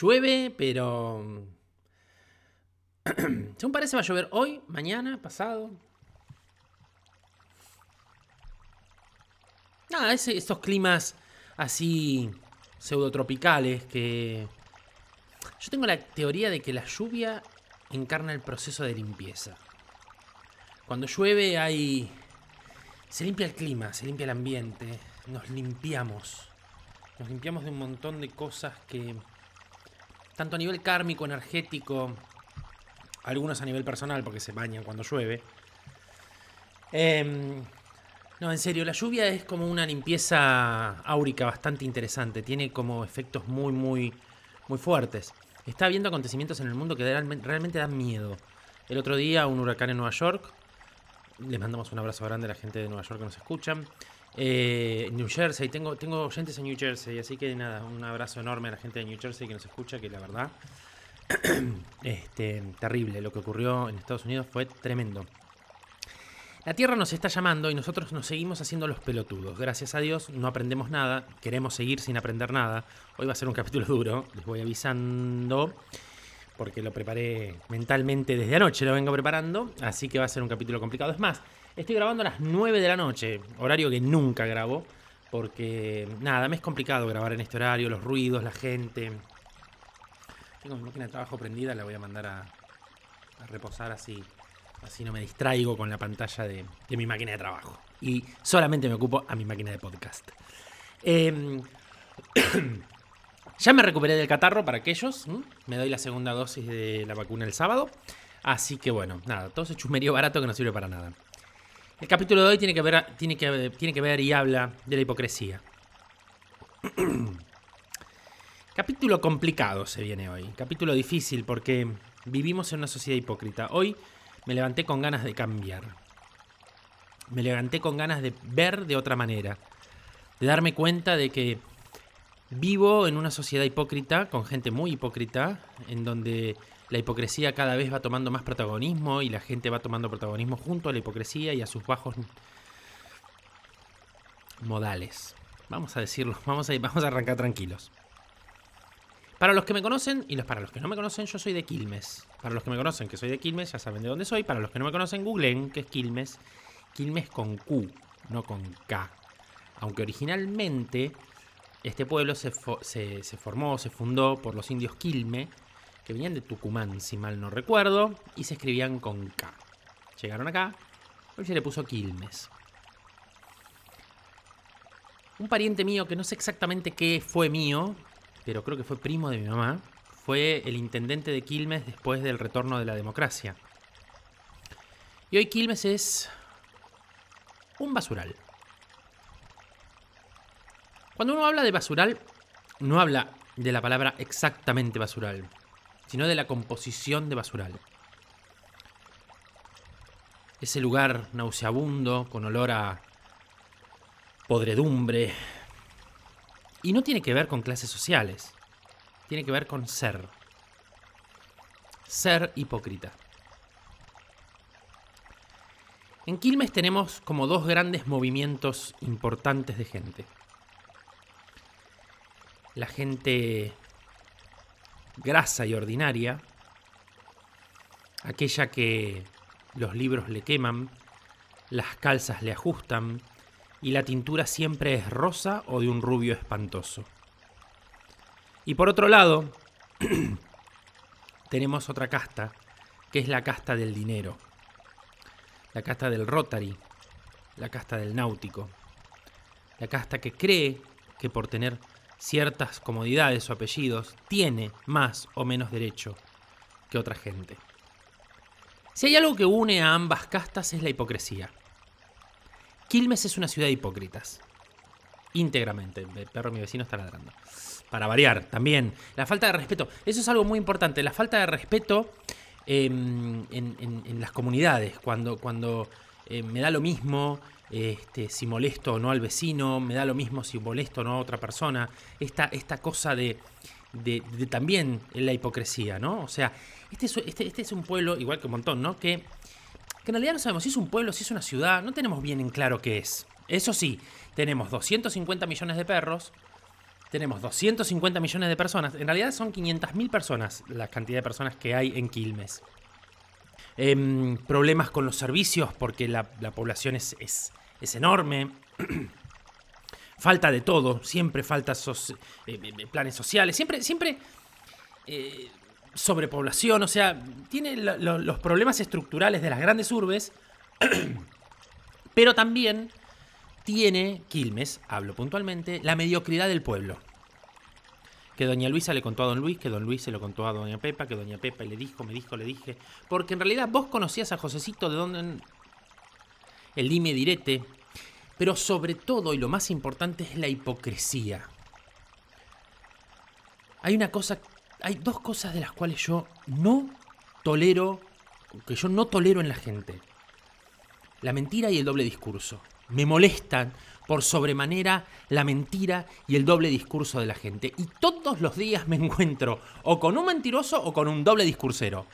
Llueve, pero... Según parece va a llover hoy, mañana, pasado. Nada, es estos climas así pseudotropicales que... Yo tengo la teoría de que la lluvia encarna el proceso de limpieza. Cuando llueve hay... Se limpia el clima, se limpia el ambiente, nos limpiamos. Nos limpiamos de un montón de cosas que, tanto a nivel kármico, energético, algunos a nivel personal porque se bañan cuando llueve. Em, no, en serio, la lluvia es como una limpieza áurica bastante interesante. Tiene como efectos muy, muy, muy fuertes. Está habiendo acontecimientos en el mundo que realmente dan miedo. El otro día un huracán en Nueva York. Les mandamos un abrazo grande a la gente de Nueva York que nos escuchan. Eh, New Jersey, tengo, tengo oyentes en New Jersey, así que nada, un abrazo enorme a la gente de New Jersey que nos escucha, que la verdad, este, terrible, lo que ocurrió en Estados Unidos fue tremendo. La Tierra nos está llamando y nosotros nos seguimos haciendo los pelotudos. Gracias a Dios no aprendemos nada, queremos seguir sin aprender nada. Hoy va a ser un capítulo duro, les voy avisando, porque lo preparé mentalmente desde anoche, lo vengo preparando, así que va a ser un capítulo complicado. Es más, Estoy grabando a las 9 de la noche, horario que nunca grabo, porque nada, me es complicado grabar en este horario, los ruidos, la gente. Tengo mi máquina de trabajo prendida, la voy a mandar a, reposar así, así no me distraigo con la pantalla de, mi máquina de trabajo. Y solamente me ocupo a mi máquina de podcast. Em, ya me recuperé del catarro para aquellos. Me doy la segunda dosis de la vacuna el sábado. Así que bueno, nada, todo ese chusmerío barato que no sirve para nada. El capítulo de hoy tiene que ver, tiene que, tiene que ver y habla de la hipocresía. capítulo complicado se viene hoy. Capítulo difícil porque vivimos en una sociedad hipócrita. Hoy me levanté con ganas de cambiar. Me levanté con ganas de ver de otra manera. De darme cuenta de que vivo en una sociedad hipócrita, con gente muy hipócrita, en donde la hipocresía cada vez va tomando más protagonismo y la gente va tomando protagonismo junto a la hipocresía y a sus bajos modales. Vamos a decirlo, vamos a, vamos a arrancar tranquilos. Para los que me conocen y los, para los que no me conocen, yo soy de Quilmes. Para los que me conocen que soy de Quilmes, ya saben de dónde soy. Para los que no me conocen, googleen que es Quilmes. Quilmes con Q, no con K. Aunque originalmente este pueblo se, se, se formó, se fundó por los indios Quilme, que venían de Tucumán, si mal no recuerdo, y se escribían con K. Llegaron acá, hoy se le puso Quilmes. Un pariente mío que no sé exactamente qué fue mío, pero creo que fue primo de mi mamá, fue el intendente de Quilmes después del retorno de la democracia. Y hoy Quilmes es un basural. Cuando uno habla de basural, no habla de la palabra exactamente basural, sino de la composición de basural. Ese lugar nauseabundo, con olor a podredumbre. Y no tiene que ver con clases sociales, tiene que ver con ser. Ser hipócrita. En Quilmes tenemos como dos grandes movimientos importantes de gente. La gente grasa y ordinaria, aquella que los libros le queman, las calzas le ajustan y la tintura siempre es rosa o de un rubio espantoso. Y por otro lado, tenemos otra casta, que es la casta del dinero, la casta del Rotary, la casta del náutico, la casta que cree que por tener ciertas comodidades o apellidos, tiene más o menos derecho que otra gente. Si hay algo que une a ambas castas es la hipocresía. Quilmes es una ciudad de hipócritas. Íntegramente. Perro mi vecino está ladrando. Para variar, también. La falta de respeto. Eso es algo muy importante. La falta de respeto em, en, las comunidades. Cuando, cuando eh, me da lo mismo este, si molesto o no al vecino, me da lo mismo si molesto o no a otra persona, esta, esta cosa de, de, también la hipocresía, ¿no? O sea, este es, este, este es un pueblo, igual que un montón, ¿no? Que, que en realidad no sabemos si es un pueblo, si es una ciudad, no tenemos bien en claro qué es. Eso sí, tenemos 250 millones de perros, tenemos 250 millones de personas. En realidad son 500.000 personas la cantidad de personas que hay en Quilmes. Em, problemas con los servicios porque la, población es, es, enorme. falta de todo, siempre falta eh, eh, planes sociales, siempre, siempre eh, sobrepoblación, o sea, tiene los problemas estructurales de las grandes urbes, pero también tiene Quilmes, hablo puntualmente, la mediocridad del pueblo. Que doña Luisa le contó a don Luis, que don Luis se lo contó a doña Pepa, que doña Pepa le dijo, me dijo, le dije. Porque en realidad vos conocías a Josecito de donde... El dime direte. Pero sobre todo, y lo más importante, es la hipocresía. Hay una cosa, hay dos cosas de las cuales yo no tolero, que yo no tolero en la gente. La mentira y el doble discurso. Me molestan por sobremanera la mentira y el doble discurso de la gente. Y todos los días me encuentro o con un mentiroso o con un doble discursero.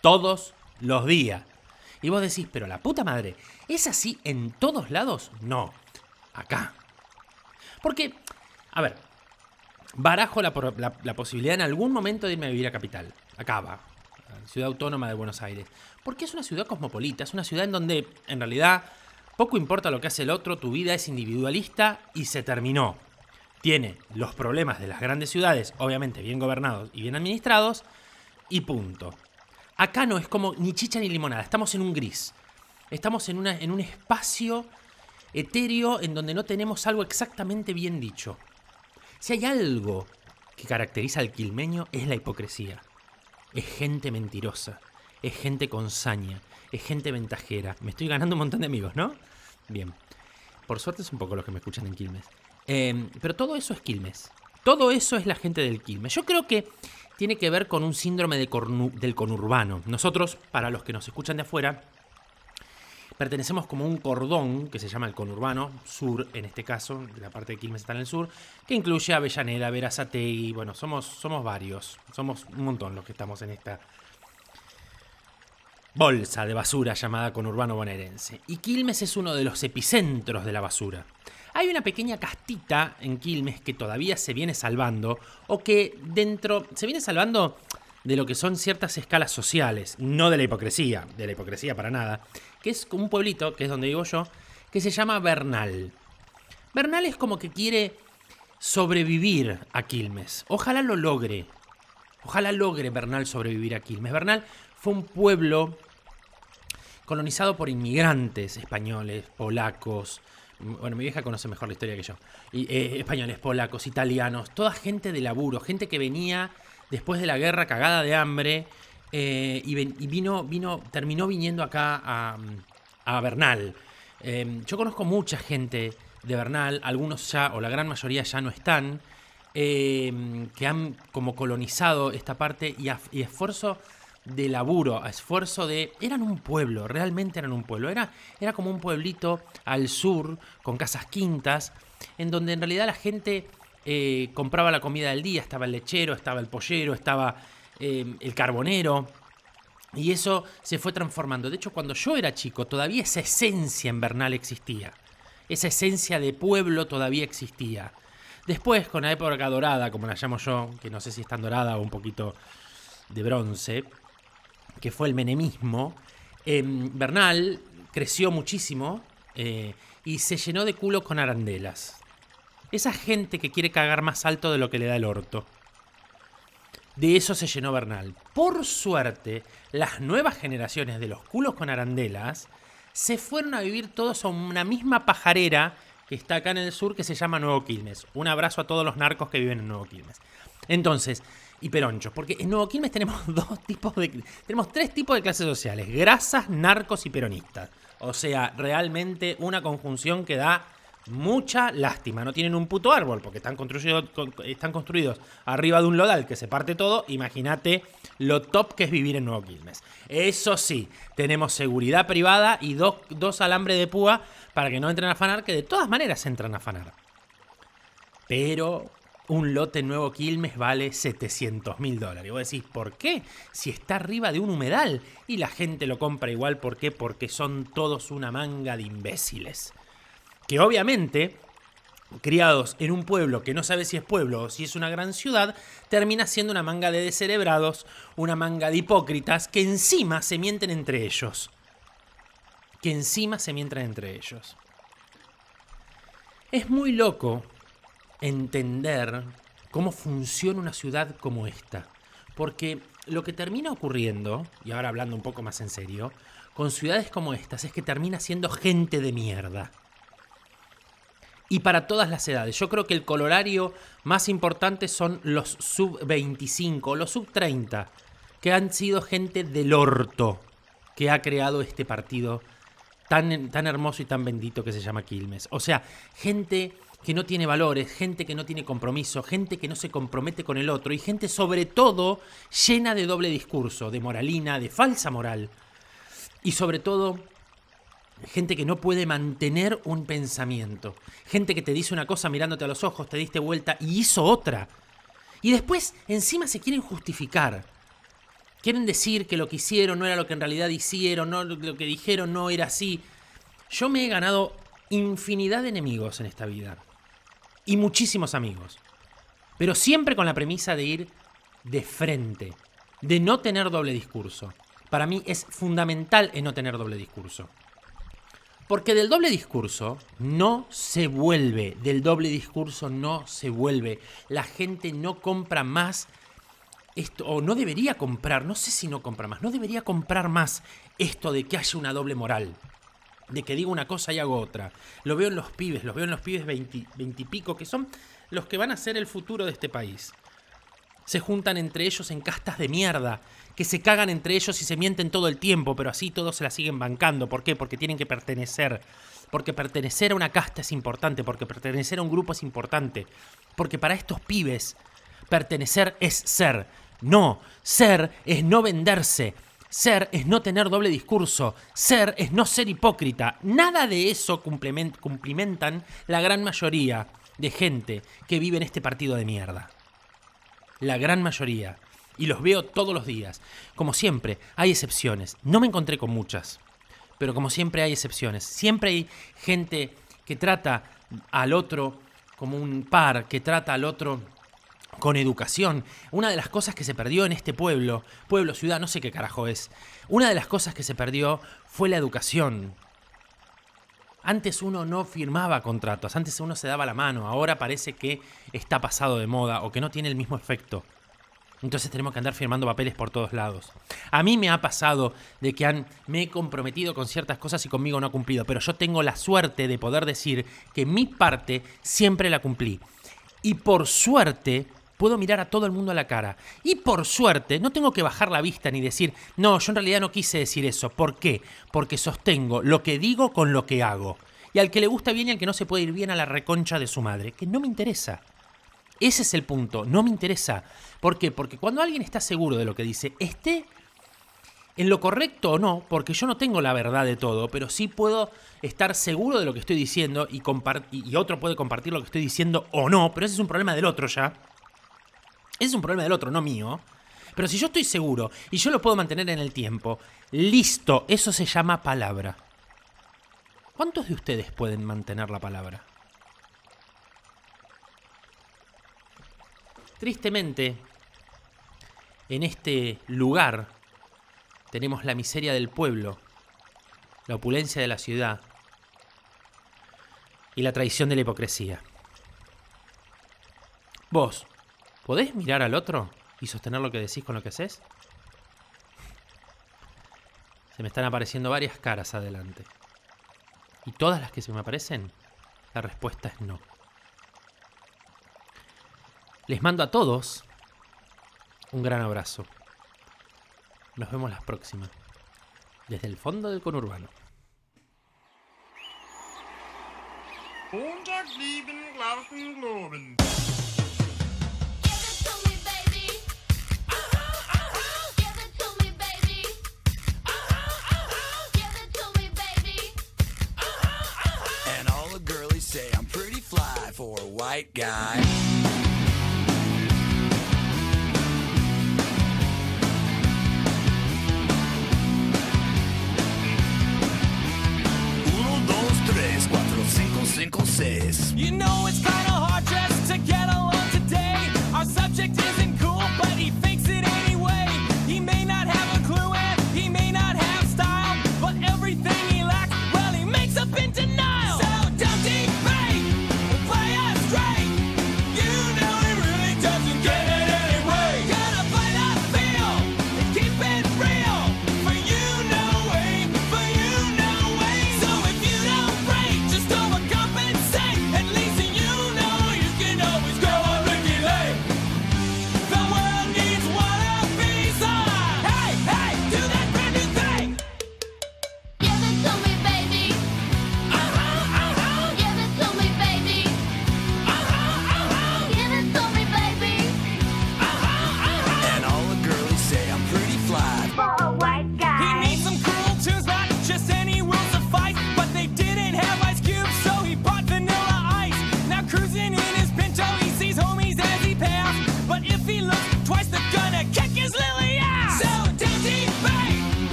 Todos los días. Y vos decís, pero la puta madre, ¿es así en todos lados? No, acá. Porque, a ver, barajo la, posibilidad en algún momento de irme a vivir a Capital. Acá va, Ciudad Autónoma de Buenos Aires. Porque es una ciudad cosmopolita, es una ciudad en donde en realidad poco importa lo que hace el otro, tu vida es individualista y se terminó. Tiene los problemas de las grandes ciudades, obviamente bien gobernados y bien administrados, y punto. Acá no es como ni chicha ni limonada, estamos en un gris. Estamos en, en un espacio etéreo en donde no tenemos algo exactamente bien dicho. Si hay algo que caracteriza al quilmeño es la hipocresía. Es gente mentirosa, es gente con saña, es gente ventajera. Me estoy ganando un montón de amigos, ¿no? Bien. Por suerte es un poco los que me escuchan en Quilmes. Em, pero todo eso es Quilmes. Todo eso es la gente del Quilmes. Yo creo que tiene que ver con un síndrome del conurbano. Nosotros, para los que nos escuchan de afuera, pertenecemos como un cordón que se llama el conurbano, sur en este caso, la parte de Quilmes está en el sur, que incluye Avellaneda, Verazategui, bueno, somos, somos varios, somos un montón los que estamos en esta bolsa de basura llamada conurbano bonaerense. Y Quilmes es uno de los epicentros de la basura. Hay una pequeña castita en Quilmes que todavía se viene salvando, o que dentro se viene salvando de lo que son ciertas escalas sociales, no de la hipocresía, de la hipocresía para nada, que es un pueblito, que es donde vivo yo, que se llama Bernal. Bernal es como que quiere sobrevivir a Quilmes. Ojalá lo logre. Ojalá logre Bernal sobrevivir a Quilmes. Bernal fue un pueblo colonizado por inmigrantes españoles, polacos. Bueno, mi vieja conoce mejor la historia que yo. Eh, españoles, polacos, italianos, toda gente de laburo, gente que venía después de la guerra cagada de hambre eh, y, vino, vino, terminó viniendo acá a, Bernal. Em, yo conozco mucha gente de Bernal, algunos ya, o la gran mayoría ya no están, em, que han como colonizado esta parte y esfuerzo de laburo, a esfuerzo de... Eran un pueblo, realmente eran un pueblo. Era, era como un pueblito al sur, con casas quintas, en donde en realidad la gente eh, compraba la comida del día, estaba el lechero, estaba el pollero, estaba eh, el carbonero. Y eso se fue transformando. De hecho, cuando yo era chico, todavía esa esencia en Bernal existía. Esa esencia de pueblo todavía existía. Después, con la época dorada, como la llamo yo, que no sé si es tan dorada o un poquito de bronce, que fue el menemismo, em, Bernal creció muchísimo eh, y se llenó de culos con arandelas. Esa gente que quiere cagar más alto de lo que le da el orto. De eso se llenó Bernal. Por suerte, las nuevas generaciones de los culos con arandelas se fueron a vivir todos a una misma pajarera que está acá en el sur que se llama Nuevo Quilmes. Un abrazo a todos los narcos que viven en Nuevo Quilmes. Entonces, y peronchos. Porque en Nuevo Quilmes tenemos dos tipos de. Tenemos tres tipos de clases sociales: grasas, narcos y peronistas. O sea, realmente una conjunción que da mucha lástima. No tienen un puto árbol porque están construidos, están construidos arriba de un lodal que se parte todo. Imagínate lo top que es vivir en Nuevo Quilmes. Eso sí, tenemos seguridad privada y dos, dos alambres de púa para que no entren a afanar, que de todas maneras entran a afanar. Pero un lote nuevo Quilmes vale 700 mil dólares. Y vos decís, ¿por qué? Si está arriba de un humedal. Y la gente lo compra igual, ¿por qué? Porque son todos una manga de imbéciles. Que obviamente criados en un pueblo que no sabe si es pueblo o si es una gran ciudad, termina siendo una manga de descerebrados, una manga de hipócritas que encima se mienten entre ellos. Que encima se mienten entre ellos. Es muy loco entender cómo funciona una ciudad como esta. Porque lo que termina ocurriendo, y ahora hablando un poco más en serio, con ciudades como estas es que termina siendo gente de mierda y para todas las edades. Yo creo que el colorario más importante son los sub 25, los sub 30, que han sido gente del orto que ha creado este partido tan, tan hermoso y tan bendito que se llama Quilmes. O sea, gente que no tiene valores, gente que no tiene compromiso, gente que no se compromete con el otro y gente sobre todo llena de doble discurso, de moralina, de falsa moral. Y sobre todo Gente que no puede mantener un pensamiento. Gente que te dice una cosa mirándote a los ojos, te diste vuelta y hizo otra. Y después encima se quieren justificar. Quieren decir que lo que hicieron no era lo que en realidad hicieron, no, lo que dijeron no era así. Yo me he ganado infinidad de enemigos en esta vida. Y muchísimos amigos. Pero siempre con la premisa de ir de frente. De no tener doble discurso. Para mí es fundamental en no tener doble discurso. Porque del doble discurso no se vuelve, del doble discurso no se vuelve. La gente no compra más esto, o no debería comprar, no sé si no compra más, no debería comprar más esto de que haya una doble moral. De que digo una cosa y hago otra. Lo veo en los pibes, los veo en los pibes veintipico, que son los que van a ser el futuro de este país. Se juntan entre ellos en castas de mierda, que se cagan entre ellos y se mienten todo el tiempo, pero así todos se la siguen bancando. ¿Por qué? Porque tienen que pertenecer. Porque pertenecer a una casta es importante, porque pertenecer a un grupo es importante. Porque para estos pibes, pertenecer es ser. No, ser es no venderse. Ser es no tener doble discurso. Ser es no ser hipócrita. Nada de eso cumplimentan la gran mayoría de gente que vive en este partido de mierda. La gran mayoría y los veo todos los días. Como siempre, hay excepciones. No me encontré con muchas, pero como siempre hay excepciones. Siempre hay gente que trata al otro como un par, que trata al otro con educación. Una de las cosas que se perdió en este pueblo, pueblo, ciudad, no sé qué carajo es, una de las cosas que se perdió fue la educación. Antes uno no firmaba contratos, antes uno se daba la mano, ahora parece que está pasado de moda o que no tiene el mismo efecto. Entonces tenemos que andar firmando papeles por todos lados. A mí me ha pasado de que han, me he comprometido con ciertas cosas y conmigo no ha cumplido, pero yo tengo la suerte de poder decir que mi parte siempre la cumplí. Y por suerte puedo mirar a todo el mundo a la cara. Y por suerte no tengo que bajar la vista ni decir, no, yo en realidad no quise decir eso. ¿Por qué? Porque sostengo lo que digo con lo que hago. Y al que le gusta bien y al que no se puede ir bien a la reconcha de su madre, que no me interesa. Ese es el punto, no me interesa. ¿Por qué? Porque cuando alguien está seguro de lo que dice, esté en lo correcto o no, porque yo no tengo la verdad de todo, pero sí puedo estar seguro de lo que estoy diciendo y, otro puede compartir lo que estoy diciendo o no, pero ese es un problema del otro ya. Es un problema del otro, no mío. Pero si yo estoy seguro y yo lo puedo mantener en el tiempo, listo, eso se llama palabra. ¿Cuántos de ustedes pueden mantener la palabra? Tristemente, en este lugar tenemos la miseria del pueblo, la opulencia de la ciudad y la traición de la hipocresía. Vos, ¿podés mirar al otro y sostener lo que decís con lo que haces? Se me están apareciendo varias caras adelante. Y todas las que se me aparecen, la respuesta es no. Les mando a todos un gran abrazo. Nos vemos la próxima. Desde el fondo del conurbano. For a white guy.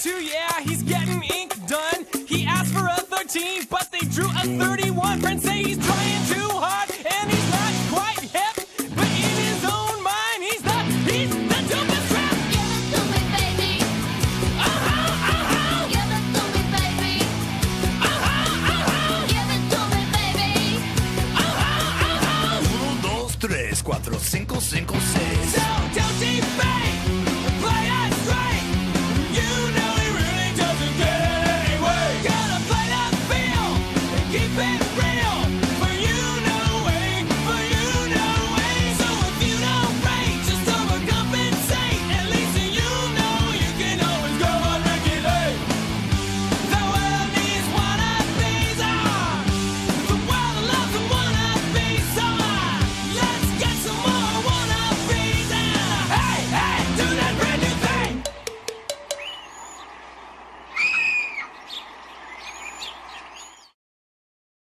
tattoo, yeah, he's getting ink done. He asked for a 13, but they drew a 30.